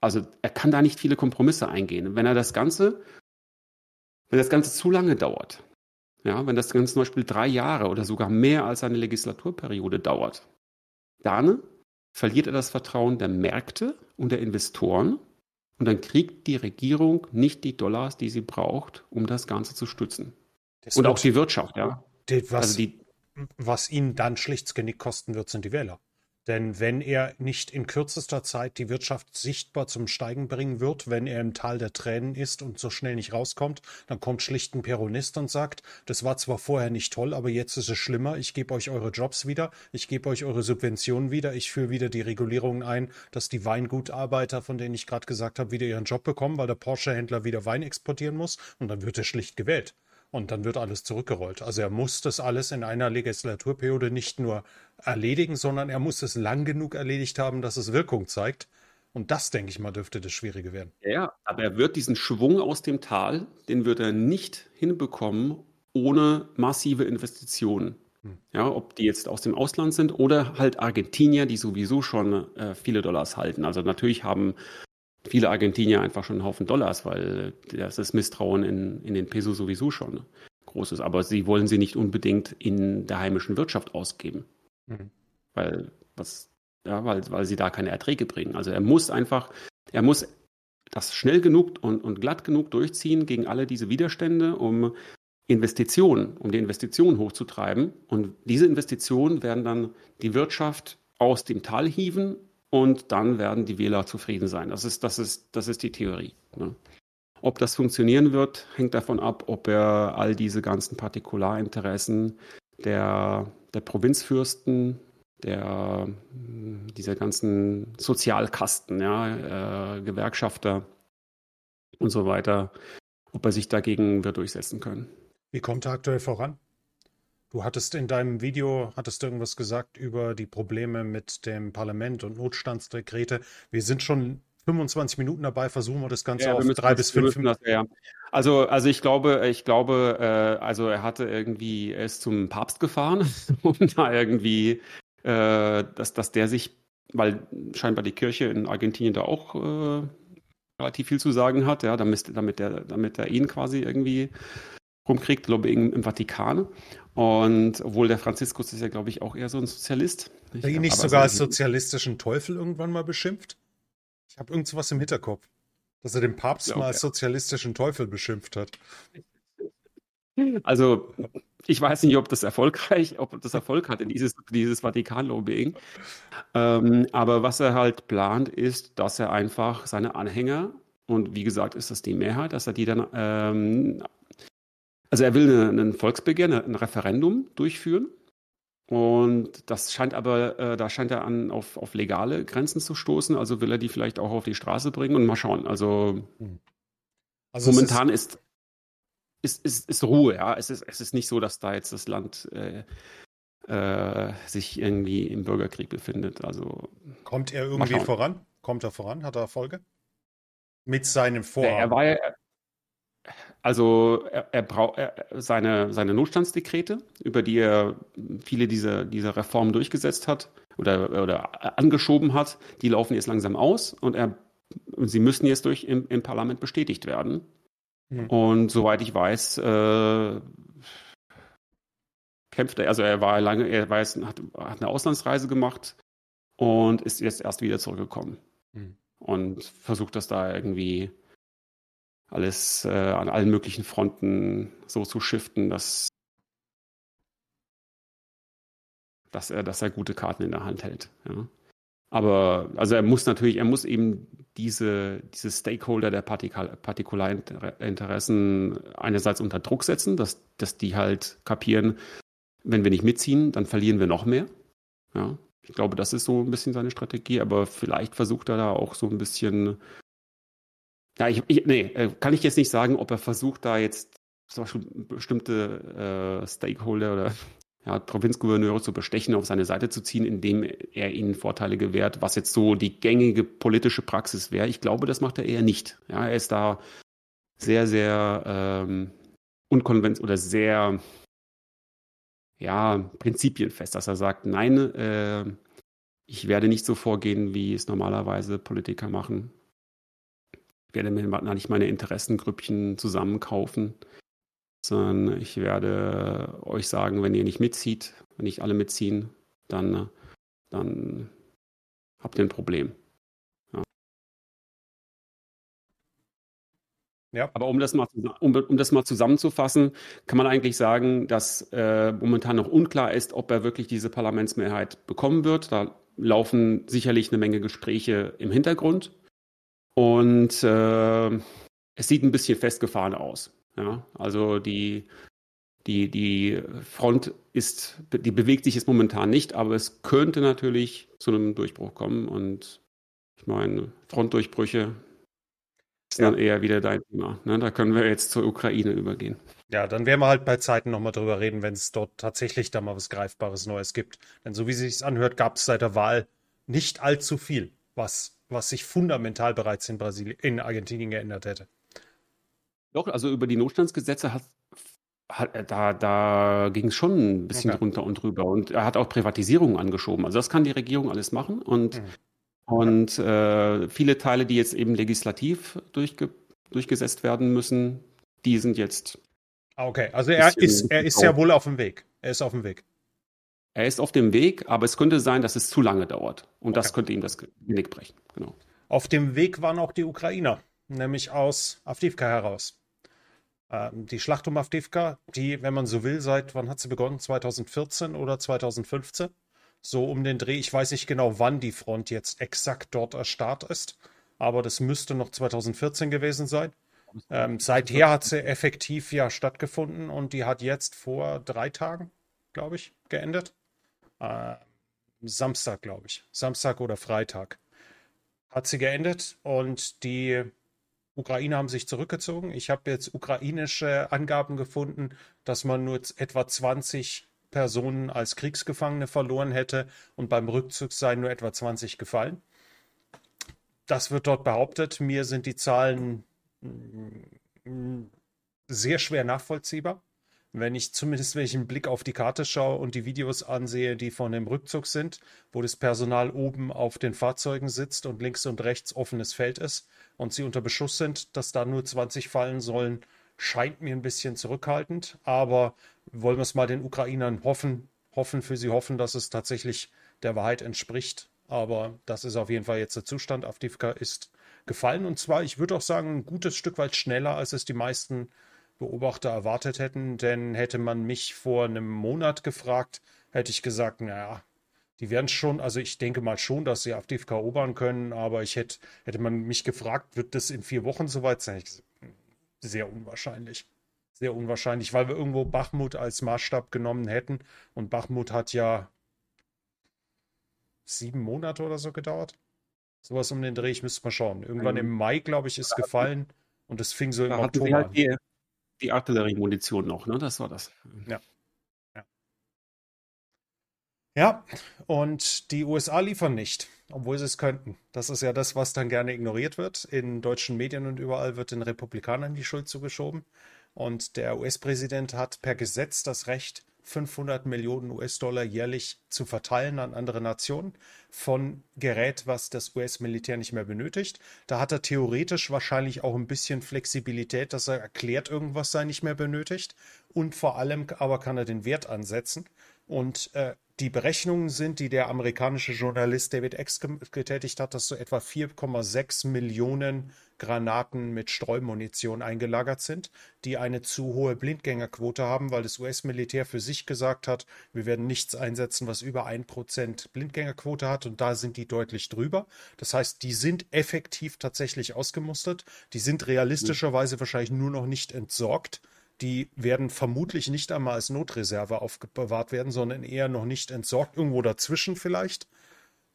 Also er kann da nicht viele Kompromisse eingehen. Wenn er das Ganze, wenn das Ganze zu lange dauert, ja, wenn das Ganze zum Beispiel drei Jahre oder sogar mehr als eine Legislaturperiode dauert, dann verliert er das Vertrauen der Märkte und der Investoren und dann kriegt die Regierung nicht die Dollars, die sie braucht, um das Ganze zu stützen. Das und auch die Wirtschaft, ja. Die, was, also die, was ihnen dann schlicht Genick kosten wird, sind die Wähler. Denn wenn er nicht in kürzester Zeit die Wirtschaft sichtbar zum Steigen bringen wird, wenn er im Tal der Tränen ist und so schnell nicht rauskommt, dann kommt schlicht ein Peronist und sagt, das war zwar vorher nicht toll, aber jetzt ist es schlimmer, ich gebe euch eure Jobs wieder, ich gebe euch eure Subventionen wieder, ich führe wieder die Regulierungen ein, dass die Weingutarbeiter, von denen ich gerade gesagt habe, wieder ihren Job bekommen, weil der Porsche-Händler wieder Wein exportieren muss. Und dann wird er schlicht gewählt und dann wird alles zurückgerollt. Also er muss das alles in einer Legislaturperiode nicht nur erledigen, sondern er muss es lang genug erledigt haben, dass es Wirkung zeigt. Und das, denke ich mal, dürfte das Schwierige werden. Ja, aber er wird diesen Schwung aus dem Tal, den wird er nicht hinbekommen ohne massive Investitionen. Hm. Ja, ob die jetzt aus dem Ausland sind oder halt Argentinier, die sowieso schon äh, viele Dollars halten. Also natürlich haben viele Argentinier einfach schon einen Haufen Dollars, weil das ist Misstrauen in, in den Peso sowieso schon groß ist. Aber sie wollen sie nicht unbedingt in der heimischen Wirtschaft ausgeben. Mhm. Weil, was, ja, weil, weil sie da keine Erträge bringen. Also er muss einfach, er muss das schnell genug und, und glatt genug durchziehen gegen alle diese Widerstände, um Investitionen, um die Investitionen hochzutreiben. Und diese Investitionen werden dann die Wirtschaft aus dem Tal hieven und dann werden die Wähler zufrieden sein. Das ist, das ist, das ist die Theorie. Ne? Ob das funktionieren wird, hängt davon ab, ob er all diese ganzen Partikularinteressen der, der Provinzfürsten, der, dieser ganzen Sozialkasten, ja, äh, Gewerkschafter und so weiter, ob er sich dagegen wird durchsetzen können. Wie kommt er aktuell voran? Du hattest in deinem Video, hattest irgendwas gesagt über die Probleme mit dem Parlament und Notstandsdekrete. Wir sind schon 25 Minuten dabei, versuchen wir das Ganze ja, auf drei bis fünf Minuten. Ja. Also, also ich glaube, ich glaube, äh, also er hatte irgendwie, er ist zum Papst gefahren, um da irgendwie, äh, dass, dass der sich, weil scheinbar die Kirche in Argentinien da auch äh, relativ viel zu sagen hat, ja, damit, damit, der, damit er ihn quasi irgendwie rumkriegt, glaube ich, im Vatikan. Und obwohl der Franziskus ist ja, glaube ich, auch eher so ein Sozialist. Er ihn nicht sogar als sozialistischen Teufel irgendwann mal beschimpft? Ich habe irgendwas im Hinterkopf, dass er den Papst mal als sozialistischen Teufel beschimpft hat. Also, ich weiß nicht, ob das erfolgreich, ob das Erfolg hat in dieses, dieses Vatikan-Lobbying. Ähm, aber was er halt plant, ist, dass er einfach seine Anhänger, und wie gesagt, ist das die Mehrheit, dass er die dann ähm, also er will ein Volksbegehren, ein Referendum durchführen. Und das scheint aber, äh, da scheint er an auf, auf legale Grenzen zu stoßen. Also will er die vielleicht auch auf die Straße bringen und mal schauen. Also, hm. also momentan ist, ist, ist, ist Ruhe, ja. Es ist, es ist nicht so, dass da jetzt das Land äh, äh, sich irgendwie im Bürgerkrieg befindet. Also kommt er irgendwie voran? Kommt er voran? Hat er Erfolge? Mit seinem Vorhaben? Er war ja, also er, er braucht seine, seine Notstandsdekrete, über die er viele dieser, dieser Reformen durchgesetzt hat oder, oder angeschoben hat, die laufen jetzt langsam aus und er, sie müssen jetzt durch im, im Parlament bestätigt werden. Mhm. Und soweit ich weiß, äh, kämpft er, also er war lange, er weiß, hat, hat eine Auslandsreise gemacht und ist jetzt erst wieder zurückgekommen. Mhm. Und versucht das da irgendwie alles äh, an allen möglichen Fronten so zu shiften, dass, dass, er, dass er gute Karten in der Hand hält. Ja. Aber also er muss natürlich, er muss eben diese, diese Stakeholder der Partikularinteressen einerseits unter Druck setzen, dass, dass die halt kapieren, wenn wir nicht mitziehen, dann verlieren wir noch mehr. Ja. Ich glaube, das ist so ein bisschen seine Strategie, aber vielleicht versucht er da auch so ein bisschen ja, ich, ich, nee, äh, kann ich jetzt nicht sagen, ob er versucht, da jetzt zum Beispiel bestimmte äh, Stakeholder oder ja, Provinzgouverneure zu bestechen, auf seine Seite zu ziehen, indem er ihnen Vorteile gewährt, was jetzt so die gängige politische Praxis wäre. Ich glaube, das macht er eher nicht. Ja, er ist da sehr, sehr ähm, unkonventionell oder sehr ja, prinzipienfest, dass er sagt, nein, äh, ich werde nicht so vorgehen, wie es normalerweise Politiker machen werde mir nicht meine Interessengrüppchen zusammenkaufen, sondern ich werde euch sagen, wenn ihr nicht mitzieht, wenn nicht alle mitziehen, dann, dann habt ihr ein Problem. Ja. Aber um das, mal, um, um, das mal zusammenzufassen, kann man eigentlich sagen, dass äh, momentan noch unklar ist, ob er wirklich diese Parlamentsmehrheit bekommen wird. Da laufen sicherlich eine Menge Gespräche im Hintergrund. Und äh, es sieht ein bisschen festgefahren aus. Ja? Also die, die, die Front ist, die bewegt sich jetzt momentan nicht, aber es könnte natürlich zu einem Durchbruch kommen. Und ich meine, Frontdurchbrüche ist ja. dann eher wieder dein Thema. Ne? Da können wir jetzt zur Ukraine übergehen. Ja, dann werden wir halt bei Zeiten nochmal drüber reden, wenn es dort tatsächlich da mal was Greifbares Neues gibt. Denn so wie es sich anhört, gab es seit der Wahl nicht allzu viel, was, was sich fundamental bereits in, Brasilien, in Argentinien geändert hätte. Doch, also über die Notstandsgesetze hat, hat da, da ging es schon ein bisschen okay. drunter und drüber. Und er hat auch Privatisierungen angeschoben. Also das kann die Regierung alles machen. Und mhm. Und äh, viele Teile, die jetzt eben legislativ durchge durchgesetzt werden müssen, die sind jetzt. Ah, okay, also er ist, er ist ja wohl auf dem Weg. Er ist auf dem Weg. Er ist auf dem Weg, aber es könnte sein, dass es zu lange dauert. Und okay. das könnte ihm das Genick brechen. Genau. Auf dem Weg waren auch die Ukrainer, nämlich aus Avdivka heraus. Ähm, die Schlacht um Avdivka, die, wenn man so will, seit wann hat sie begonnen? 2014 oder 2015? so um den Dreh. Ich weiß nicht genau, wann die Front jetzt exakt dort erstarrt ist, aber das müsste noch 2014 gewesen sein. Ähm, seither hat sie effektiv ja stattgefunden und die hat jetzt vor drei Tagen, glaube ich, geendet. Äh, Samstag, glaube ich. Samstag oder Freitag hat sie geendet und die Ukrainer haben sich zurückgezogen. Ich habe jetzt ukrainische Angaben gefunden, dass man nur etwa 20 Personen als Kriegsgefangene verloren hätte und beim Rückzug seien nur etwa 20 gefallen. Das wird dort behauptet. Mir sind die Zahlen mm, sehr schwer nachvollziehbar. Wenn ich zumindest, wenn ich einen Blick auf die Karte schaue und die Videos ansehe, die von dem Rückzug sind, wo das Personal oben auf den Fahrzeugen sitzt und links und rechts offenes Feld ist und sie unter Beschuss sind, dass da nur 20 fallen sollen, scheint mir ein bisschen zurückhaltend. Aber wollen wir es mal den Ukrainern hoffen, hoffen für sie hoffen, dass es tatsächlich der Wahrheit entspricht. Aber das ist auf jeden Fall jetzt der Zustand. Avdivka ist gefallen und zwar, ich würde auch sagen, ein gutes Stück weit schneller, als es die meisten Beobachter erwartet hätten. Denn hätte man mich vor einem Monat gefragt, hätte ich gesagt, naja, die werden schon, also ich denke mal schon, dass sie Avdivka erobern können, aber ich hätte, hätte man mich gefragt, wird das in vier Wochen soweit sein? Hm, sehr unwahrscheinlich sehr unwahrscheinlich, weil wir irgendwo Bachmut als Maßstab genommen hätten. Und Bachmut hat ja sieben Monate oder so gedauert. Sowas um den Dreh, ich müsste mal schauen. Irgendwann im Mai, glaube ich, ist gefallen und es fing so im Oktober halt die, die Artilleriemunition noch, ne? Das war das. Ja. ja. Ja, und die USA liefern nicht, obwohl sie es könnten. Das ist ja das, was dann gerne ignoriert wird. In deutschen Medien und überall wird den Republikanern die Schuld zugeschoben. Und der US-Präsident hat per Gesetz das Recht, 500 Millionen US-Dollar jährlich zu verteilen an andere Nationen von Gerät, was das US-Militär nicht mehr benötigt. Da hat er theoretisch wahrscheinlich auch ein bisschen Flexibilität, dass er erklärt, irgendwas sei nicht mehr benötigt. Und vor allem aber kann er den Wert ansetzen. Und äh, die Berechnungen sind, die der amerikanische Journalist David X getätigt hat, dass so etwa 4,6 Millionen Granaten mit Streumunition eingelagert sind, die eine zu hohe Blindgängerquote haben, weil das US-Militär für sich gesagt hat, wir werden nichts einsetzen, was über 1% Blindgängerquote hat und da sind die deutlich drüber. Das heißt, die sind effektiv tatsächlich ausgemustert, die sind realistischerweise wahrscheinlich nur noch nicht entsorgt die werden vermutlich nicht einmal als Notreserve aufbewahrt werden, sondern eher noch nicht entsorgt, irgendwo dazwischen vielleicht.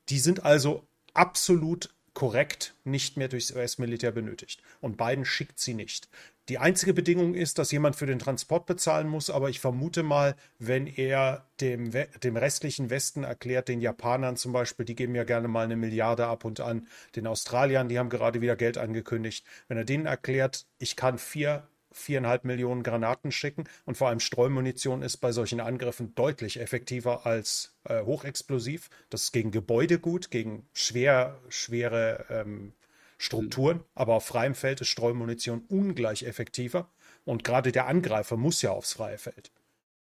Die sind also absolut korrekt nicht mehr durchs US-Militär benötigt. Und Biden schickt sie nicht. Die einzige Bedingung ist, dass jemand für den Transport bezahlen muss, aber ich vermute mal, wenn er dem, dem restlichen Westen erklärt, den Japanern zum Beispiel, die geben ja gerne mal eine Milliarde ab und an, den Australiern, die haben gerade wieder Geld angekündigt, wenn er denen erklärt, ich kann vier viereinhalb Millionen Granaten schicken und vor allem Streumunition ist bei solchen Angriffen deutlich effektiver als äh, hochexplosiv. Das ist gegen Gebäude gut, gegen schwer, schwere ähm, Strukturen, aber auf freiem Feld ist Streumunition ungleich effektiver und gerade der Angreifer muss ja aufs freie Feld.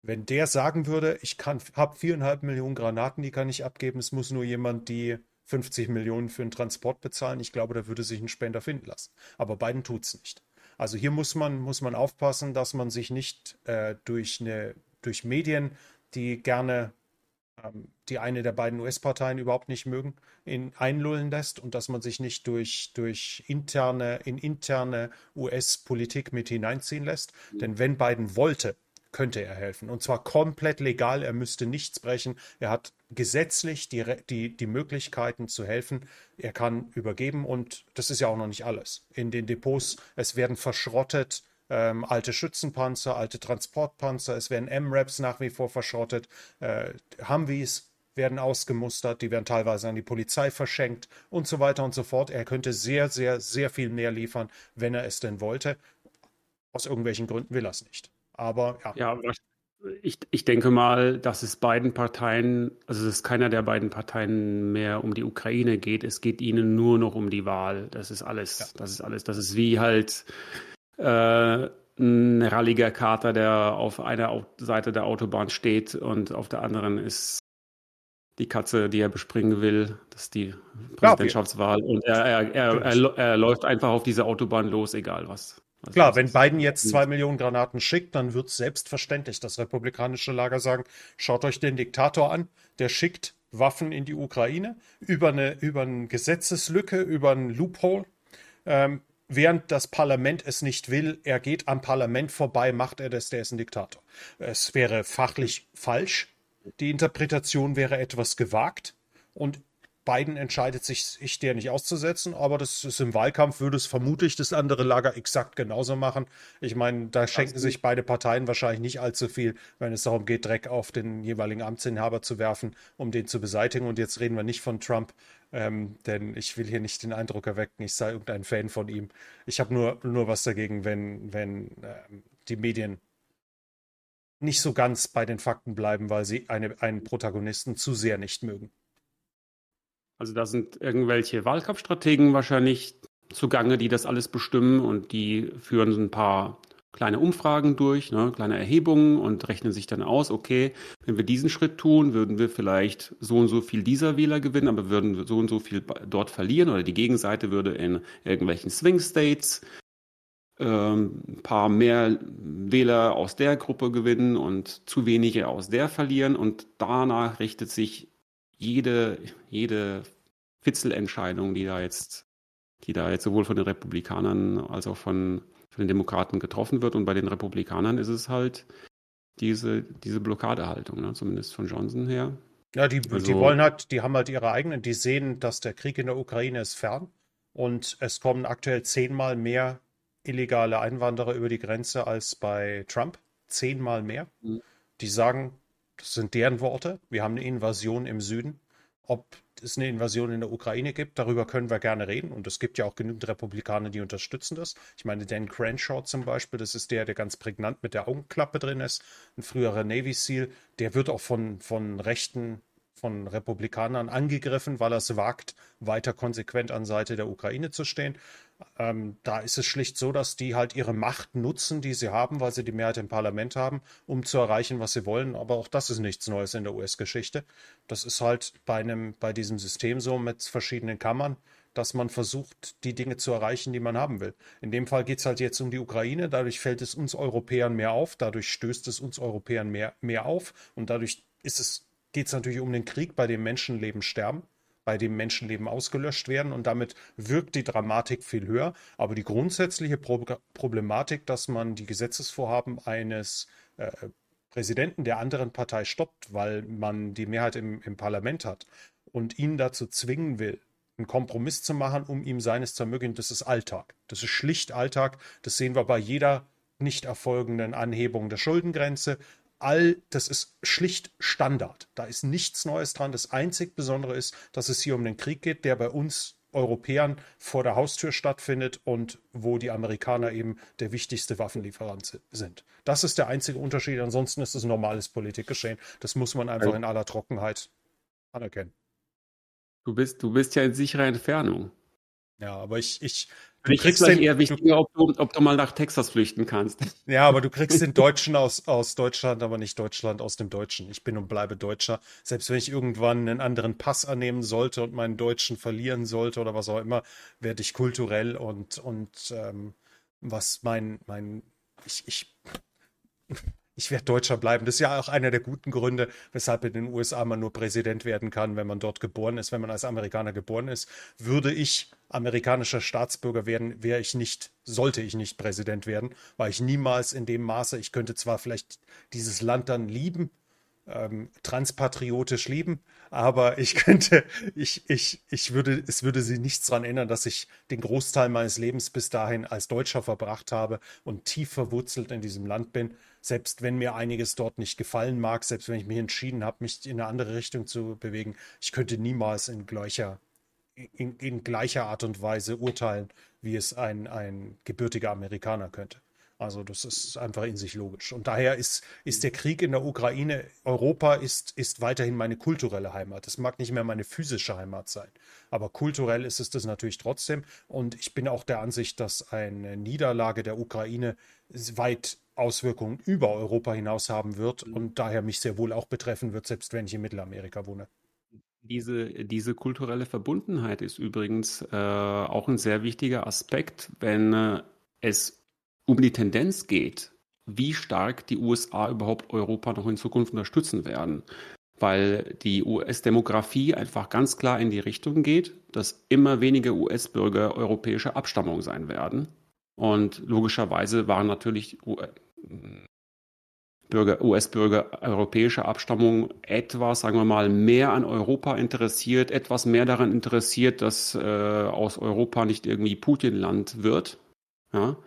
Wenn der sagen würde, ich habe viereinhalb Millionen Granaten, die kann ich abgeben, es muss nur jemand die 50 Millionen für einen Transport bezahlen. Ich glaube, da würde sich ein Spender finden lassen. Aber Biden tut es nicht. Also hier muss man, muss man aufpassen, dass man sich nicht äh, durch, eine, durch Medien, die gerne ähm, die eine der beiden US-Parteien überhaupt nicht mögen, in, einlullen lässt und dass man sich nicht durch, durch interne, in interne US-Politik mit hineinziehen lässt. Mhm. Denn wenn Biden wollte, könnte er helfen. Und zwar komplett legal. Er müsste nichts brechen. Er hat gesetzlich die, die, die Möglichkeiten zu helfen. Er kann übergeben und das ist ja auch noch nicht alles. In den Depots, es werden verschrottet ähm, alte Schützenpanzer, alte Transportpanzer, es werden M-Raps nach wie vor verschrottet, äh, Humvees werden ausgemustert, die werden teilweise an die Polizei verschenkt und so weiter und so fort. Er könnte sehr, sehr, sehr viel mehr liefern, wenn er es denn wollte. Aus irgendwelchen Gründen will er es nicht. Aber ja. Ja, ich, ich denke mal, dass es beiden Parteien, also es keiner der beiden Parteien mehr um die Ukraine geht. Es geht ihnen nur noch um die Wahl. Das ist alles. Ja. Das ist alles. Das ist wie halt äh, ein ralliger Kater, der auf einer Seite der Autobahn steht und auf der anderen ist die Katze, die er bespringen will. Das ist die Präsidentschaftswahl. Und er, er, er, er, er läuft einfach auf diese Autobahn los, egal was. Was Klar, wenn Biden jetzt zwei Millionen Granaten schickt, dann wird selbstverständlich das republikanische Lager sagen, schaut euch den Diktator an, der schickt Waffen in die Ukraine über eine, über eine Gesetzeslücke, über ein Loophole. Ähm, während das Parlament es nicht will, er geht am Parlament vorbei, macht er das, der ist ein Diktator. Es wäre fachlich falsch. Die Interpretation wäre etwas gewagt. Und Biden entscheidet sich, sich der nicht auszusetzen, aber das ist im Wahlkampf, würde es vermutlich das andere Lager exakt genauso machen. Ich meine, da schenken sich beide Parteien wahrscheinlich nicht allzu viel, wenn es darum geht, Dreck auf den jeweiligen Amtsinhaber zu werfen, um den zu beseitigen. Und jetzt reden wir nicht von Trump, ähm, denn ich will hier nicht den Eindruck erwecken, ich sei irgendein Fan von ihm. Ich habe nur, nur was dagegen, wenn, wenn ähm, die Medien nicht so ganz bei den Fakten bleiben, weil sie eine, einen Protagonisten zu sehr nicht mögen. Also da sind irgendwelche Wahlkampfstrategen wahrscheinlich zugange, die das alles bestimmen und die führen so ein paar kleine Umfragen durch, ne, kleine Erhebungen und rechnen sich dann aus, okay, wenn wir diesen Schritt tun, würden wir vielleicht so und so viel dieser Wähler gewinnen, aber würden so und so viel dort verlieren oder die Gegenseite würde in irgendwelchen Swing States ähm, ein paar mehr Wähler aus der Gruppe gewinnen und zu wenige aus der verlieren und danach richtet sich jede, jede Fitzelentscheidung, die da jetzt, die da jetzt sowohl von den Republikanern als auch von, von den Demokraten getroffen wird. Und bei den Republikanern ist es halt diese, diese Blockadehaltung, ne? zumindest von Johnson her. Ja, die, also, die wollen halt, die haben halt ihre eigenen, die sehen, dass der Krieg in der Ukraine ist fern und es kommen aktuell zehnmal mehr illegale Einwanderer über die Grenze als bei Trump. Zehnmal mehr. Mhm. Die sagen, das sind deren Worte. Wir haben eine Invasion im Süden. Ob es eine Invasion in der Ukraine gibt, darüber können wir gerne reden. Und es gibt ja auch genügend Republikaner, die unterstützen das. Ich meine, Dan Crenshaw zum Beispiel, das ist der, der ganz prägnant mit der Augenklappe drin ist, ein früherer Navy SEAL, der wird auch von, von rechten von Republikanern angegriffen, weil er es wagt, weiter konsequent an Seite der Ukraine zu stehen. Ähm, da ist es schlicht so, dass die halt ihre Macht nutzen, die sie haben, weil sie die Mehrheit im Parlament haben, um zu erreichen, was sie wollen. Aber auch das ist nichts Neues in der US-Geschichte. Das ist halt bei einem, bei diesem System so mit verschiedenen Kammern, dass man versucht, die Dinge zu erreichen, die man haben will. In dem Fall geht es halt jetzt um die Ukraine. Dadurch fällt es uns Europäern mehr auf. Dadurch stößt es uns Europäern mehr, mehr auf. Und dadurch ist es geht es natürlich um den Krieg, bei dem Menschenleben sterben, bei dem Menschenleben ausgelöscht werden und damit wirkt die Dramatik viel höher. Aber die grundsätzliche Pro Problematik, dass man die Gesetzesvorhaben eines äh, Präsidenten der anderen Partei stoppt, weil man die Mehrheit im, im Parlament hat und ihn dazu zwingen will, einen Kompromiss zu machen, um ihm seines zu ermöglichen, das ist Alltag. Das ist schlicht Alltag. Das sehen wir bei jeder nicht erfolgenden Anhebung der Schuldengrenze all, das ist schlicht Standard. Da ist nichts Neues dran. Das einzig Besondere ist, dass es hier um den Krieg geht, der bei uns Europäern vor der Haustür stattfindet und wo die Amerikaner eben der wichtigste Waffenlieferant sind. Das ist der einzige Unterschied. Ansonsten ist es normales Politikgeschehen. Das muss man einfach in aller Trockenheit anerkennen. Du bist, du bist ja in sicherer Entfernung. Ja, aber ich, ich, du kriegst den, eher wichtiger, ob du, ob du mal nach Texas flüchten kannst. Ja, aber du kriegst den Deutschen aus, aus Deutschland, aber nicht Deutschland aus dem Deutschen. Ich bin und bleibe Deutscher. Selbst wenn ich irgendwann einen anderen Pass annehmen sollte und meinen Deutschen verlieren sollte oder was auch immer, werde ich kulturell und, und ähm, was mein, mein, ich, ich ich werde Deutscher bleiben. Das ist ja auch einer der guten Gründe, weshalb in den USA man nur Präsident werden kann, wenn man dort geboren ist. Wenn man als Amerikaner geboren ist, würde ich amerikanischer Staatsbürger werden, wäre ich nicht, sollte ich nicht Präsident werden, weil ich niemals in dem Maße, ich könnte zwar vielleicht dieses Land dann lieben, ähm, transpatriotisch lieben, aber ich könnte, ich, ich, ich würde, es würde sie nichts daran ändern, dass ich den Großteil meines Lebens bis dahin als Deutscher verbracht habe und tief verwurzelt in diesem Land bin selbst wenn mir einiges dort nicht gefallen mag, selbst wenn ich mich entschieden habe, mich in eine andere Richtung zu bewegen, ich könnte niemals in gleicher, in, in gleicher Art und Weise urteilen, wie es ein, ein gebürtiger Amerikaner könnte. Also das ist einfach in sich logisch. Und daher ist, ist der Krieg in der Ukraine, Europa ist, ist weiterhin meine kulturelle Heimat. Es mag nicht mehr meine physische Heimat sein, aber kulturell ist es das natürlich trotzdem. Und ich bin auch der Ansicht, dass eine Niederlage der Ukraine weit Auswirkungen über Europa hinaus haben wird mhm. und daher mich sehr wohl auch betreffen wird, selbst wenn ich in Mittelamerika wohne. Diese, diese kulturelle Verbundenheit ist übrigens äh, auch ein sehr wichtiger Aspekt, wenn äh, es um die Tendenz geht, wie stark die USA überhaupt Europa noch in Zukunft unterstützen werden. Weil die US-Demografie einfach ganz klar in die Richtung geht, dass immer weniger US-Bürger europäischer Abstammung sein werden. Und logischerweise waren natürlich Bürger, US-Bürger europäischer Abstammung etwas, sagen wir mal, mehr an Europa interessiert, etwas mehr daran interessiert, dass äh, aus Europa nicht irgendwie Putin-Land wird. Ja?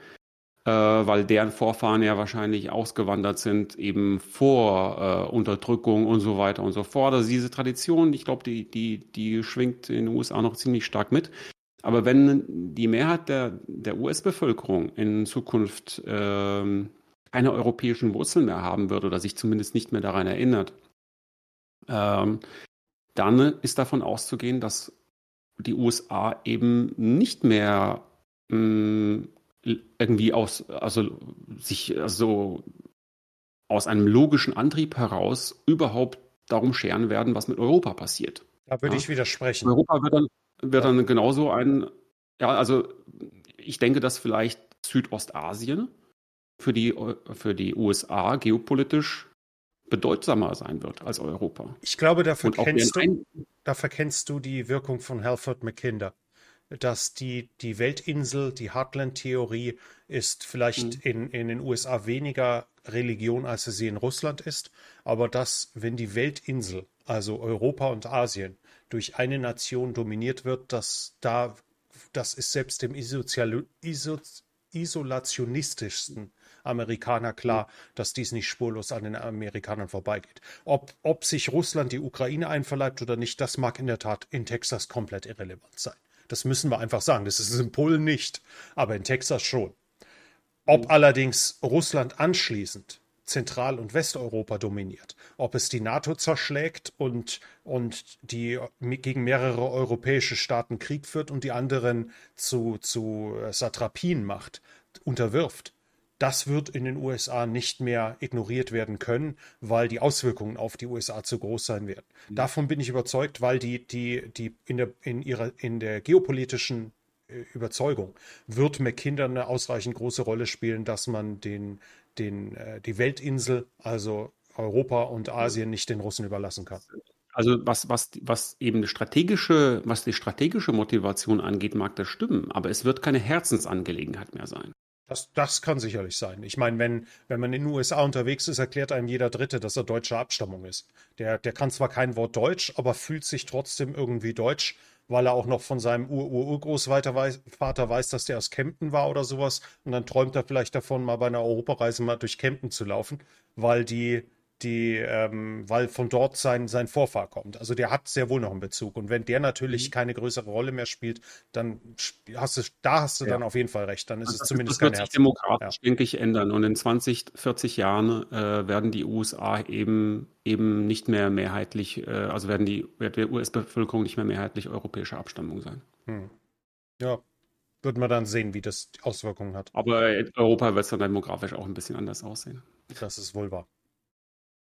Äh, weil deren Vorfahren ja wahrscheinlich ausgewandert sind, eben vor äh, Unterdrückung und so weiter und so fort. Also diese Tradition, ich glaube, die, die, die schwingt in den USA noch ziemlich stark mit. Aber wenn die Mehrheit der, der US-Bevölkerung in Zukunft ähm, keine europäischen Wurzeln mehr haben wird oder sich zumindest nicht mehr daran erinnert, ähm, dann ist davon auszugehen, dass die USA eben nicht mehr mh, mm, irgendwie aus, also sich also aus einem logischen Antrieb heraus überhaupt darum scheren werden, was mit Europa passiert. Da würde ja? ich widersprechen. Europa wird dann, wird dann genauso ein, ja, also ich denke, dass vielleicht Südostasien für die, für die USA geopolitisch bedeutsamer sein wird als Europa. Ich glaube, da verkennst, du, da verkennst du die Wirkung von Halford McKinder. Dass die, die Weltinsel, die Heartland-Theorie ist vielleicht mhm. in, in den USA weniger Religion, als sie in Russland ist. Aber dass, wenn die Weltinsel, also Europa und Asien, durch eine Nation dominiert wird, dass da, das ist selbst dem Isozial, Iso, isolationistischsten Amerikaner klar, dass dies nicht spurlos an den Amerikanern vorbeigeht. Ob, ob sich Russland die Ukraine einverleibt oder nicht, das mag in der Tat in Texas komplett irrelevant sein. Das müssen wir einfach sagen. Das ist in Polen nicht, aber in Texas schon. Ob mhm. allerdings Russland anschließend Zentral- und Westeuropa dominiert, ob es die NATO zerschlägt und, und die gegen mehrere europäische Staaten Krieg führt und die anderen zu, zu Satrapien macht, unterwirft, das wird in den USA nicht mehr ignoriert werden können, weil die Auswirkungen auf die USA zu groß sein werden. Mhm. Davon bin ich überzeugt, weil die, die, die in der, in ihrer, in der geopolitischen äh, Überzeugung wird McKinder eine ausreichend große Rolle spielen, dass man den, den, äh, die Weltinsel, also Europa und Asien, nicht den Russen überlassen kann. Also was, was, was eben strategische, was die strategische Motivation angeht, mag das stimmen, aber es wird keine Herzensangelegenheit mehr sein. Das, das kann sicherlich sein. Ich meine, wenn, wenn man in den USA unterwegs ist, erklärt einem jeder Dritte, dass er deutscher Abstammung ist. Der, der kann zwar kein Wort Deutsch, aber fühlt sich trotzdem irgendwie deutsch, weil er auch noch von seinem Ur-Ur-Urgroßvater weiß, weiß, dass der aus Kempten war oder sowas. Und dann träumt er vielleicht davon, mal bei einer Europareise mal durch Kempten zu laufen, weil die, die, ähm, weil von dort sein, sein Vorfahr kommt. Also der hat sehr wohl noch einen Bezug. Und wenn der natürlich mhm. keine größere Rolle mehr spielt, dann hast du, da hast du ja. dann auf jeden Fall recht. Dann ist also es zumindest das wird sich demokratisch, ja. denke ich, ändern. Und in 20, 40 Jahren äh, werden die USA eben eben nicht mehr mehrheitlich, äh, also werden die, wird die US-Bevölkerung nicht mehr mehrheitlich europäischer Abstammung sein. Hm. Ja, wird man dann sehen, wie das Auswirkungen hat. Aber Europa wird es dann demografisch auch ein bisschen anders aussehen. Das ist wohl wahr.